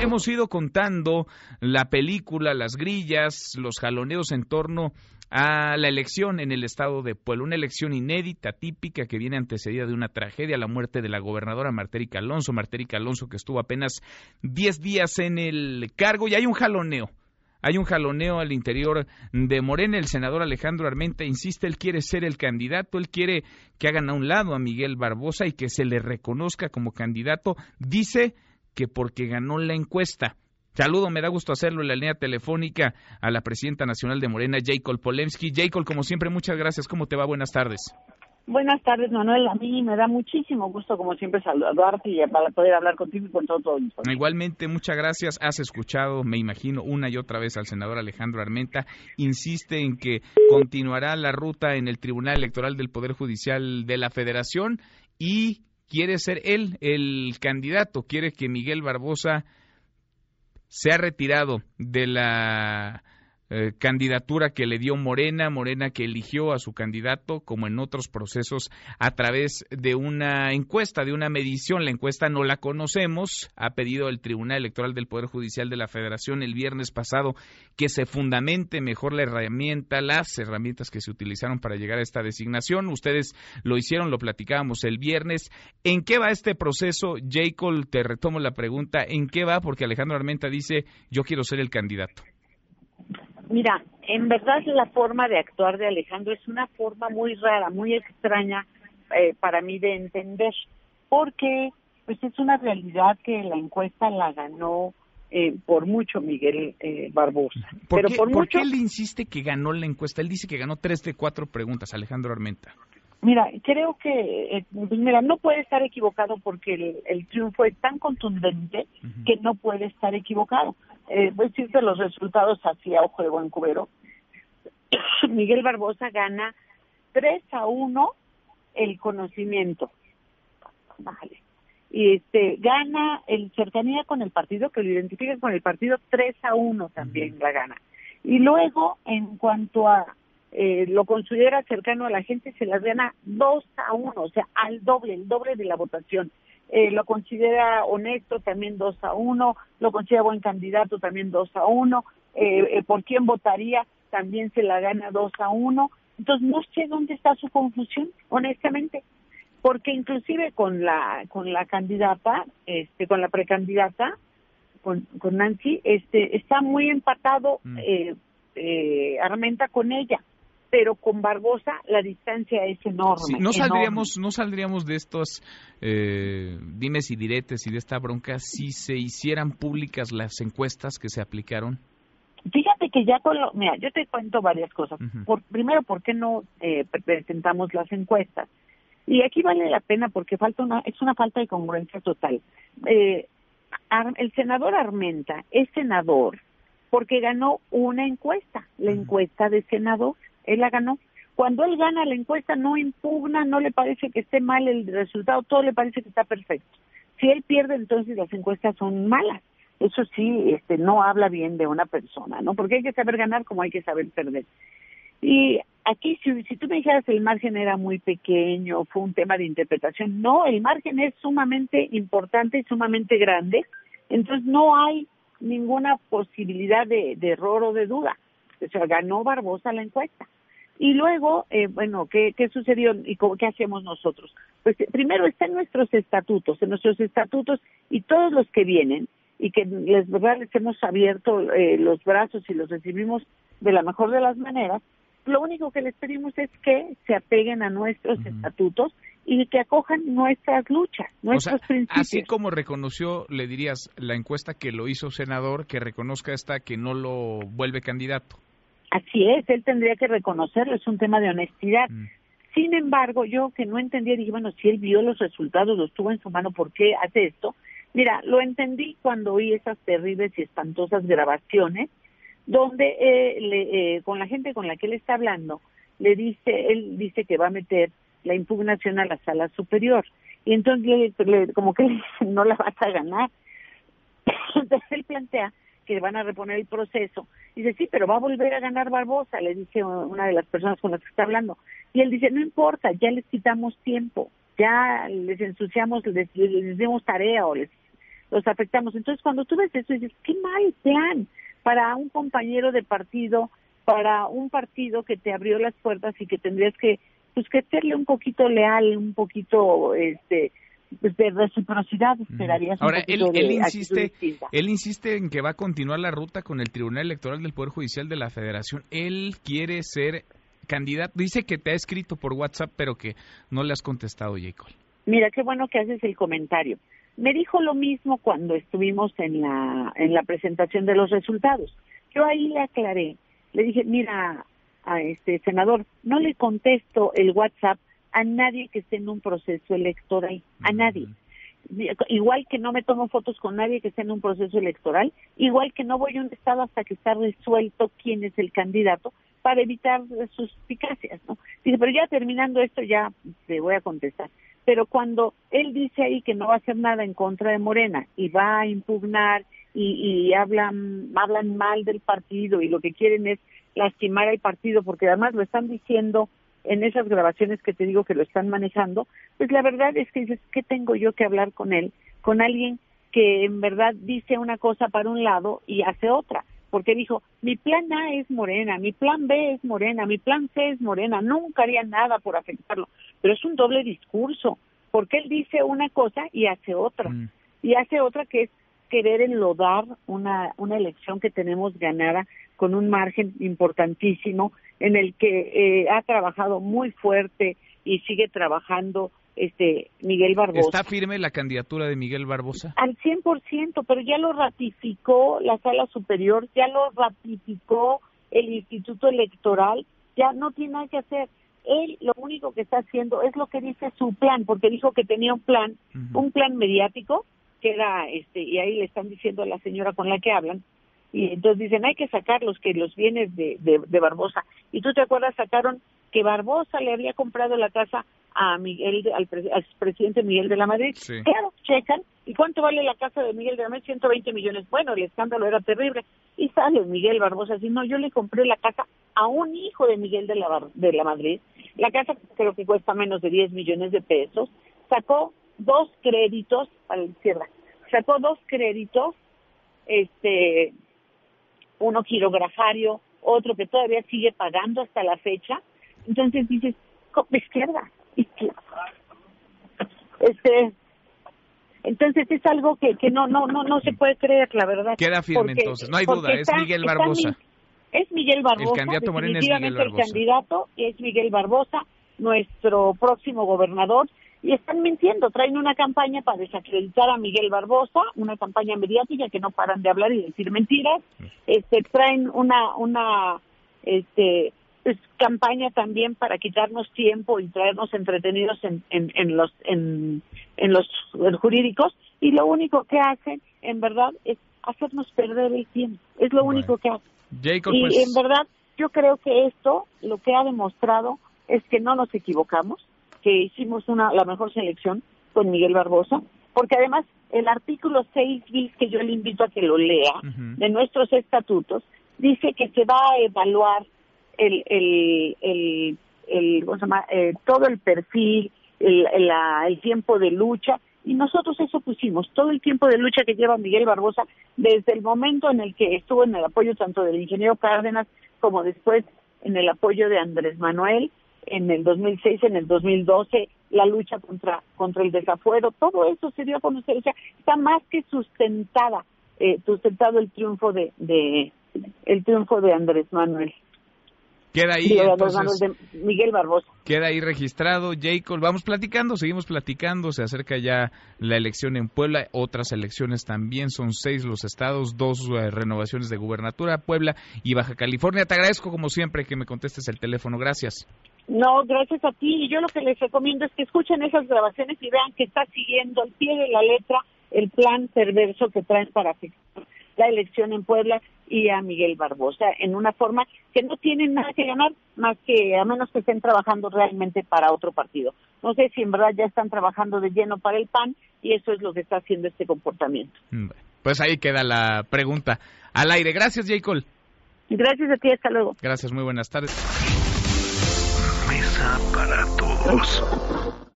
Hemos ido contando la película, las grillas, los jaloneos en torno a la elección en el estado de Puebla, una elección inédita, típica, que viene antecedida de una tragedia, la muerte de la gobernadora Martérica Alonso, Martérica Alonso que estuvo apenas 10 días en el cargo y hay un jaloneo. Hay un jaloneo al interior de Morena. El senador Alejandro Armenta insiste, él quiere ser el candidato, él quiere que hagan a un lado a Miguel Barbosa y que se le reconozca como candidato. Dice que porque ganó la encuesta. Saludo, me da gusto hacerlo en la línea telefónica a la presidenta nacional de Morena, Jacob Polemski. Jacob, como siempre, muchas gracias. ¿Cómo te va? Buenas tardes. Buenas tardes, Manuel. A mí me da muchísimo gusto, como siempre, saludarte y para poder hablar contigo y con todo, todo Igualmente, muchas gracias. Has escuchado, me imagino, una y otra vez al senador Alejandro Armenta. Insiste en que continuará la ruta en el Tribunal Electoral del Poder Judicial de la Federación y quiere ser él el candidato. Quiere que Miguel Barbosa sea retirado de la eh, candidatura que le dio Morena, Morena que eligió a su candidato, como en otros procesos, a través de una encuesta, de una medición. La encuesta no la conocemos, ha pedido el Tribunal Electoral del Poder Judicial de la Federación el viernes pasado que se fundamente mejor la herramienta, las herramientas que se utilizaron para llegar a esta designación. Ustedes lo hicieron, lo platicábamos el viernes. ¿En qué va este proceso? Jacob, te retomo la pregunta, ¿en qué va? Porque Alejandro Armenta dice, yo quiero ser el candidato. Mira, en verdad la forma de actuar de Alejandro es una forma muy rara, muy extraña eh, para mí de entender, porque pues es una realidad que la encuesta la ganó eh, por mucho Miguel eh, Barbosa. ¿Por, Pero qué, por, mucho... qué él insiste que ganó la encuesta? Él dice que ganó tres de cuatro preguntas, Alejandro Armenta. Mira, creo que, pues mira, no puede estar equivocado porque el, triunfo es tan contundente que no puede estar equivocado eh, voy a decirte los resultados así a ojo de buen cubero. Miguel Barbosa gana 3 a 1 el conocimiento. Vale. Y este gana el cercanía con el partido, que lo identifica con el partido, 3 a 1 también la gana. Y luego, en cuanto a eh, lo considera cercano a la gente, se las gana 2 a 1, o sea, al doble, el doble de la votación eh, lo considera honesto también 2 a 1, lo considera buen candidato también 2 a 1, eh, eh, por quién votaría también se la gana 2 a 1. Entonces no sé dónde está su confusión, honestamente, porque inclusive con la con la candidata, este, con la precandidata, con, con Nancy, este, está muy empatado mm. eh, eh, Armenta con ella pero con Barbosa la distancia es enorme. no saldríamos, no saldríamos de estos eh, dimes y diretes y de esta bronca si se hicieran públicas las encuestas que se aplicaron. Fíjate que ya con lo, mira, yo te cuento varias cosas. Por, primero, ¿por qué no eh, presentamos las encuestas? Y aquí vale la pena porque falta una, es una falta de congruencia total. Eh, el senador Armenta es senador porque ganó una encuesta, la encuesta de senador él la ganó. Cuando él gana la encuesta no impugna, no le parece que esté mal el resultado, todo le parece que está perfecto. Si él pierde, entonces las encuestas son malas. Eso sí, este, no habla bien de una persona, ¿no? Porque hay que saber ganar como hay que saber perder. Y aquí, si, si tú me dijeras el margen era muy pequeño, fue un tema de interpretación, no, el margen es sumamente importante y sumamente grande, entonces no hay ninguna posibilidad de error o de duda. O sea, ganó Barbosa la encuesta. Y luego, eh, bueno, ¿qué, ¿qué sucedió y cómo, qué hacemos nosotros? Pues primero está en nuestros estatutos, en nuestros estatutos y todos los que vienen y que les, ¿verdad? les hemos abierto eh, los brazos y los recibimos de la mejor de las maneras, lo único que les pedimos es que se apeguen a nuestros estatutos y que acojan nuestras luchas, nuestros principios. Así como reconoció, le dirías, la encuesta que lo hizo senador, que reconozca esta que no lo vuelve candidato. Así es, él tendría que reconocerlo, es un tema de honestidad. Mm. Sin embargo, yo que no entendía, dije, bueno, si él vio los resultados, los tuvo en su mano, ¿por qué hace esto? Mira, lo entendí cuando oí esas terribles y espantosas grabaciones, donde eh, le, eh, con la gente con la que él está hablando, le dice, él dice que va a meter la impugnación a la sala superior. Y entonces, le, como que no la vas a ganar. Entonces él plantea que van a reponer el proceso. Dice, sí, pero va a volver a ganar Barbosa, le dice una de las personas con las que está hablando. Y él dice, no importa, ya les quitamos tiempo, ya les ensuciamos, les, les, dimos tarea o les los afectamos. Entonces, cuando tú ves eso, dices, qué mal plan para un compañero de partido, para un partido que te abrió las puertas y que tendrías que, pues, que serle un poquito leal, un poquito, este, de reciprocidad esperarías. Ahora, él, él insiste, él insiste en que va a continuar la ruta con el Tribunal Electoral del Poder Judicial de la Federación. Él quiere ser candidato. Dice que te ha escrito por WhatsApp, pero que no le has contestado, Jacob. Mira, qué bueno que haces el comentario. Me dijo lo mismo cuando estuvimos en la, en la presentación de los resultados. Yo ahí le aclaré, le dije, mira, a este senador, no le contesto el WhatsApp a nadie que esté en un proceso electoral, a nadie. Igual que no me tomo fotos con nadie que esté en un proceso electoral, igual que no voy a un estado hasta que está resuelto quién es el candidato para evitar sus eficacias, ¿no? Dice, pero ya terminando esto ya te voy a contestar pero cuando él dice ahí que no va a hacer nada en contra de Morena y va a impugnar y, hablan hablan mal del partido y lo que quieren es lastimar al partido porque además lo están diciendo en esas grabaciones que te digo que lo están manejando, pues la verdad es que dices, ¿qué tengo yo que hablar con él? Con alguien que en verdad dice una cosa para un lado y hace otra porque dijo, mi plan A es Morena, mi plan B es Morena, mi plan C es Morena, nunca haría nada por afectarlo, pero es un doble discurso, porque él dice una cosa y hace otra, mm. y hace otra que es querer enlodar una, una elección que tenemos ganada con un margen importantísimo en el que eh, ha trabajado muy fuerte y sigue trabajando este Miguel Barbosa. ¿Está firme la candidatura de Miguel Barbosa? Al 100%, pero ya lo ratificó la Sala Superior, ya lo ratificó el Instituto Electoral, ya no tiene nada que hacer. Él lo único que está haciendo es lo que dice su plan, porque dijo que tenía un plan, un plan mediático, que era, este, y ahí le están diciendo a la señora con la que hablan, y entonces dicen hay que sacar los que los bienes de, de, Barbosa y tú te acuerdas sacaron que Barbosa le había comprado la casa a Miguel al, presidente Miguel de la Madrid claro checan. Y cuánto vale la casa de Miguel de la Madrid 120 millones. Bueno el escándalo era terrible. Y sale Miguel Barbosa así no yo le compré la casa a un hijo de Miguel de la de la Madrid. La casa creo que cuesta menos de 10 millones de pesos. Sacó dos créditos a la izquierda sacó dos créditos este uno quirografario, otro que todavía sigue pagando hasta la fecha. Entonces dices, izquierda, izquierda. Este, entonces es algo que, que no, no, no, no se puede creer, la verdad. Queda firme entonces, no hay duda, es Miguel Barbosa. es Miguel Barbosa, el candidato definitivamente el candidato es Miguel Barbosa, nuestro próximo gobernador, y están mintiendo, traen una campaña para desacreditar a Miguel Barbosa, una campaña mediática que no paran de hablar y decir mentiras, este traen una una este pues, campaña también para quitarnos tiempo y traernos entretenidos en, en, los en, en los jurídicos. Y lo único que hacen en verdad es hacernos perder el tiempo, es lo único que hacen. y pues en verdad yo creo que esto lo que ha demostrado es que no nos equivocamos, que hicimos una la mejor selección con Miguel Barbosa, porque además el artículo 6 bis que yo le invito a que lo lea de nuestros estatutos dice que se va a evaluar el el el, el ¿cómo se llama? Eh, todo el perfil, el, el tiempo de lucha y nosotros eso pusimos, todo el tiempo de lucha que lleva Miguel Barbosa desde el momento en el que estuvo en el apoyo tanto del ingeniero Cárdenas como después en el apoyo de Andrés Manuel en el 2006, en el 2012, la lucha contra contra el desafuero, todo eso se dio a conocer, o sea, está más que sustentada, eh, sustentado el triunfo de, de el triunfo de Andrés Manuel. Queda ahí, de Miguel Barbosa. Queda ahí registrado, Jacob. Vamos platicando, seguimos platicando. Se acerca ya la elección en Puebla, otras elecciones también. Son seis los estados, dos eh, renovaciones de gubernatura, Puebla y Baja California. Te agradezco, como siempre, que me contestes el teléfono. Gracias. No, gracias a ti. Y yo lo que les recomiendo es que escuchen esas grabaciones y vean que está siguiendo al pie de la letra el plan perverso que traen para afectar la elección en Puebla y a Miguel Barbosa en una forma que no tienen nada que ganar más que a menos que estén trabajando realmente para otro partido. No sé si en verdad ya están trabajando de lleno para el PAN y eso es lo que está haciendo este comportamiento. Mm, pues ahí queda la pregunta al aire. Gracias, Jacob. Gracias a ti, hasta luego. Gracias, muy buenas tardes para todos.